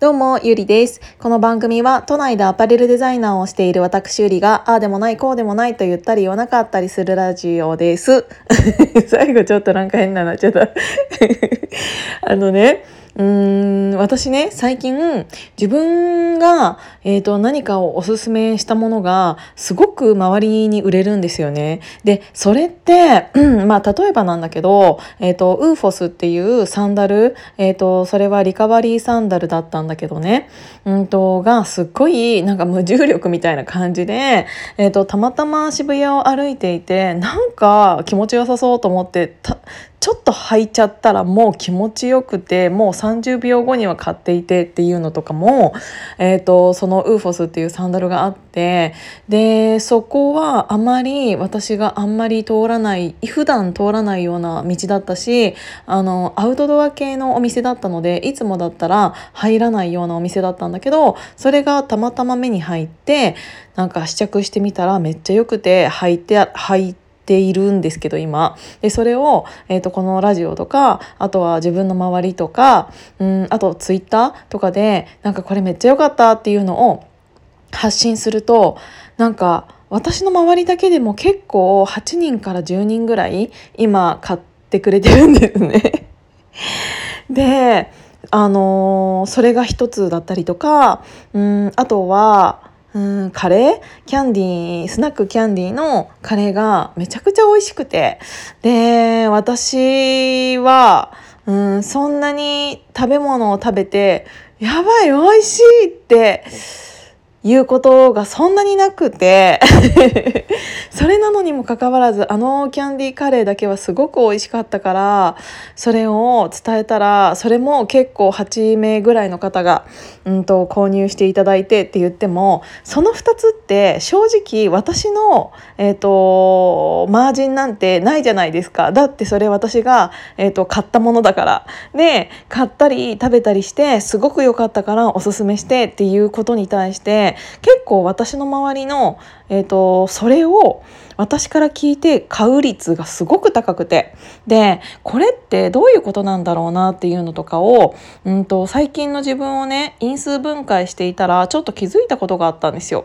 どうも、ゆりです。この番組は都内でアパレルデザイナーをしている私ゆりが、ああでもない、こうでもないと言ったり言わなかったりするラジオです。最後ちょっとなんか変なのちょっと。あのね、うーん私ね最近自分が、えーと、何かをおすすめしたものがすごく周りに売れるんですよね。でそれって、まあ例えばなんだけど、えーと、ウーフォスっていうサンダル、えーと、それはリカバリーサンダルだったんだけどね、うんと、がすっごいなんか無重力みたいな感じで、えー、とたまたま渋谷を歩いていてなんか気持ちよさそうと思ってたちょっと履いちゃったらもう気持ちよくてもう30秒後には買っていてっていうのとかも、えーと、そのウーフォスっていうサンダルがあってでそこはあまり私があんまり通らない普段通らないような道だったしあのアウトドア系のお店だったのでいつもだったら入らないようなお店だったんだけどそれがたまたま目に入ってなんか試着してみたらめっちゃよくて履いて履いて。ているんですけど今。でそれを、えーと、このラジオとかあとは自分の周りとかうんあとツイッターとかでなんかこれめっちゃ良かったっていうのを発信するとなんか私の周りだけでも結構8人から10人ぐらい今買ってくれてるんですね。であのー、それが一つだったりとかうんあとはうんカレー？キャンディースナックキャンディーのカレーがめちゃくちゃ美味しくて。で私はうんそんなに食べ物を食べてやばい美味しいっていうことがそんなになくて それなのにもかかわらずあのキャンディーカレーだけはすごく美味しかったからそれを伝えたらそれも結構8名ぐらいの方が、うんと、購入していただいてって言ってもその2つって正直私の、えーと、マージンなんてないじゃないですか。だってそれ私が、えーと買ったものだから。で買ったり食べたりしてすごく良かったからおすすめしてっていうことに対して結構私の周りの、えーと、それを私から聞いて買う率がすごく高くてでこれってどういうことなんだろうなっていうのとかを、うんと最近の自分をね因数分解していたらちょっと気づいたことがあったんですよ。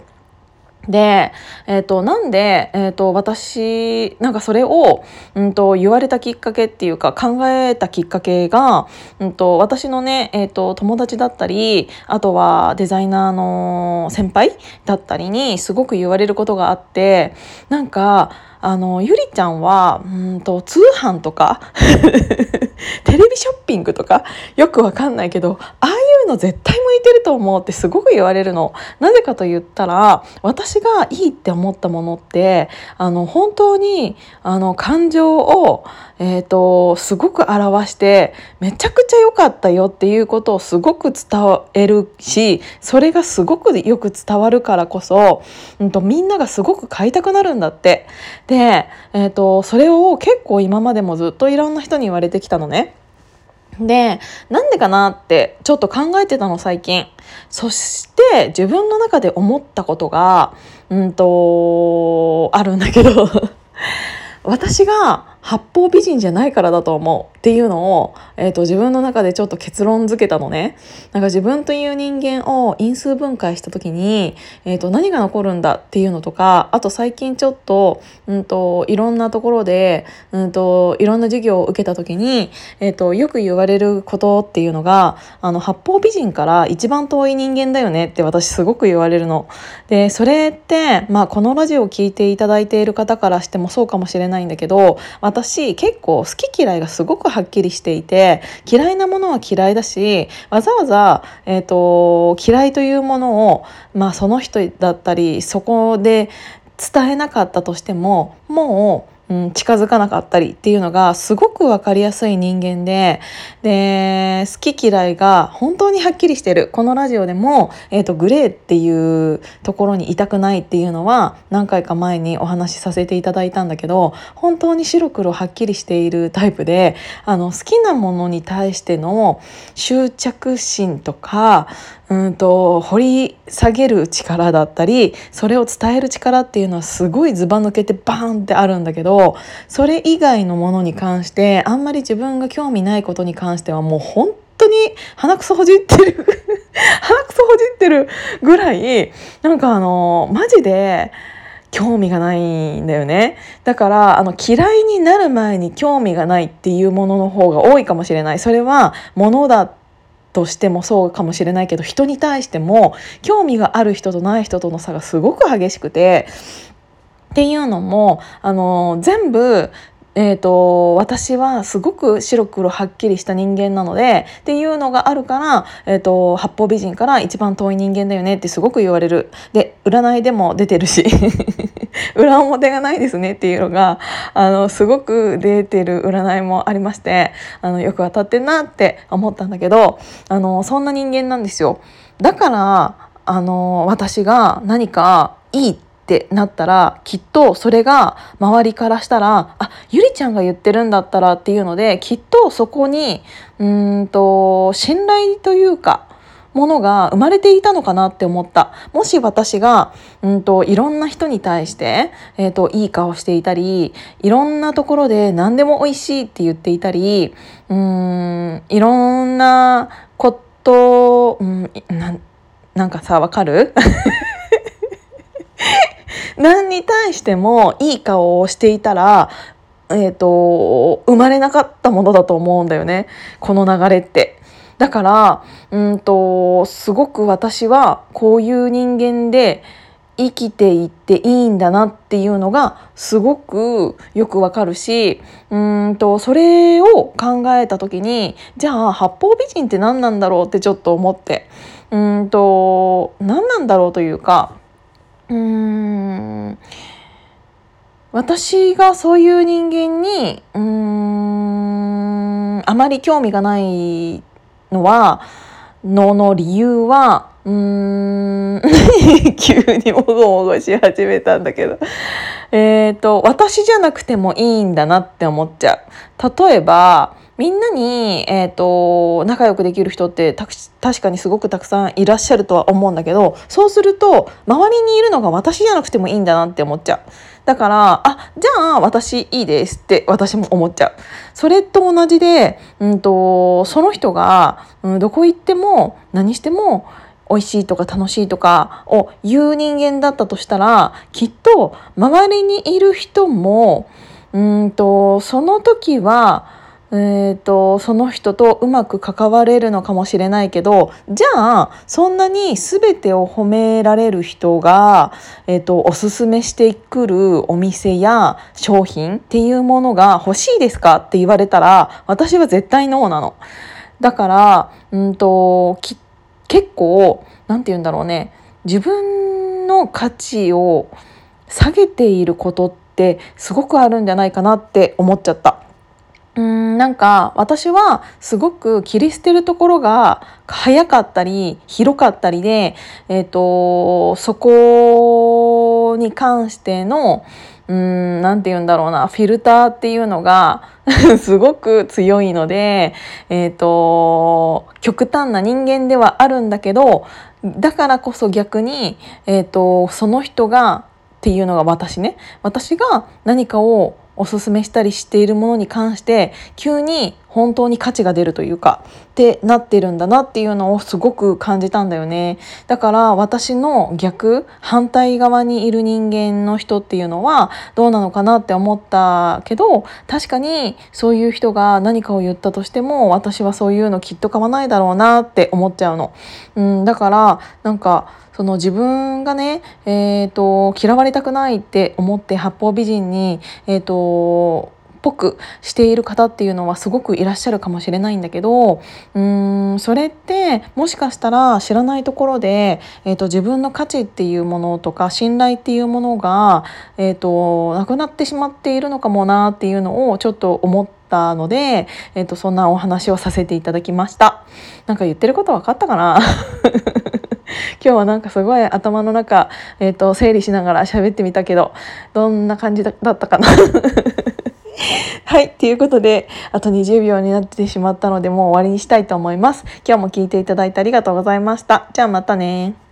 で、えーと、なんで、えーと、私なんかそれを、うんと、言われたきっかけっていうか考えたきっかけが、うんと、私のね、えー、と友達だったりあとはデザイナーの先輩だったりにすごく言われることがあってなんかあのゆりちゃんはうんと通販とか テレビショッピングとかよくわかんないけどああいうの絶対向いてると思うってすごく言われるの。なぜかと言ったら私がいいって思ったものってあの本当にあの感情を、えーと、すごく表してめちゃくちゃ良かったよっていうことをすごく伝えるしそれがすごくよく伝わるからこそ、うんと、みんながすごく買いたくなるんだって。で、でえーとそれを結構今までもずっといろんな人に言われてきたのね。で、なんでかなってちょっと考えてたの最近。そして自分の中で思ったことが、うんと、あるんだけど 私が八方美人じゃないからだと思うっていうのを、えーと、自分の中でちょっと結論付けたのねなんか自分という人間を因数分解した時に、えーと、何が残るんだっていうのとかあと最近ちょっと,、うんと、いろんなところで、うんと、いろんな授業を受けた時に、えー、とよく言われることっていうのがあの八方美人から一番遠い人間だよねって私すごく言われるの。でそれって、まあ、このラジオを聴いていただいている方からしてもそうかもしれないんだけど私結構好き嫌いがすごくはっきりしていて嫌いなものは嫌いだしわざわざ、えーと、嫌いというものを、まあ、その人だったりそこで伝えなかったとしてももううん、近づかなかったりっていうのがすごく分かりやすい人間でで好き嫌いが本当にはっきりしてる。このラジオでも、えーと、グレーっていうところにいたくないっていうのは何回か前にお話しさせていただいたんだけど本当に白黒はっきりしているタイプであの好きなものに対しての執着心とかうんと掘り下げる力だったりそれを伝える力っていうのはすごいずば抜けてバーンってあるんだけどそれ以外のものに関してあんまり自分が興味ないことに関してはもう本当に鼻くそほじってる 鼻くそほじってるぐらいなんかあのマジで興味がないんだよね。だからあの嫌いになる前に興味がないっていうものの方が多いかもしれない。それは物だとしてもそうかもしれないけど人に対しても興味がある人とない人との差がすごく激しくてっていうのもあの全部えーと、私はすごく白黒はっきりした人間なのでっていうのがあるから、えーと、八方美人から一番遠い人間だよねってすごく言われるで占いでも出てるし 裏表がないですねっていうのがあのすごく出てる占いもありましてあのよく当たってんなって思ったんだけどあのそんな人間なんですよ。だからあの私が何かいいってってなったらきっとそれが周りからしたらあゆりちゃんが言ってるんだったらっていうのできっとそこにうんと信頼というかものが生まれていたのかなって思った。もし私がうんといろんな人に対して、えーと、いい顔していたりいろんなところで何でも美味しいって言っていたりうんいろんなこと、うん、ななんかさわかる？何に対してもいい顔をしていたら、えーと、生まれなかったものだと思うんだよねこの流れって。だからうんとすごく私はこういう人間で生きていっていいんだなっていうのがすごくよくわかるしうんとそれを考えた時にじゃあ八方美人って何なんだろうってちょっと思ってうんと何なんだろうというかうーん私がそういう人間にうーんあまり興味がないのはのの理由はうーん 急にもごもごし始めたんだけどえっ、と私じゃなくてもいいんだなって思っちゃう。例えばみんなに、えーと、仲良くできる人って確かにすごくたくさんいらっしゃるとは思うんだけどそうすると周りにいるのが私じゃなくてもいいんだなって思っちゃう。だからあじゃあ私いいですって私も思っちゃう。それと同じで、うんと、その人が、うん、どこ行っても何しても美味しいとか楽しいとかを言う人間だったとしたらきっと周りにいる人もうんとその時はえーと、その人とうまく関われるのかもしれないけどじゃあそんなに全てを褒められる人が、えーと、おすすめしてくるお店や商品っていうものが欲しいですかって言われたら私は絶対ノーなの。だから、うんと、と結構何て言うんだろうね自分の価値を下げていることってすごくあるんじゃないかなって思っちゃった。うんなんか私はすごく切り捨てるところが早かったり広かったりで、えーと、そこに関してのうんなて言うんだろうなフィルターっていうのが すごく強いので、えーと、極端な人間ではあるんだけどだからこそ逆に、えーとその人がっていうのが私ね。私が何かをおすすめしたりしているものに関して急に本当に価値が出るというかってなってるんだなっていうのをすごく感じたんだよね。だから私の逆反対側にいる人間の人っていうのはどうなのかなって思ったけど確かにそういう人が何かを言ったとしても私はそういうのきっと買わないだろうなって思っちゃうの、うん、だからなんかその自分がね、えーと、嫌われたくないって思って八方美人に、えーと、ぽくしている方っていうのはすごくいらっしゃるかもしれないんだけどうーんそれってもしかしたら知らないところで、えーと、自分の価値っていうものとか信頼っていうものが、えーと、なくなってしまっているのかもなっていうのをちょっと思ったので、えーとそんなお話をさせていただきました。なんか言ってること分かったかな？今日はなんかすごい頭の中、えーと、整理しながら喋ってみたけどどんな感じだったかな？はい。ということで、あと20秒になってしまったので、もう終わりにしたいと思います。今日も聞いていただいてありがとうございました。じゃあまたね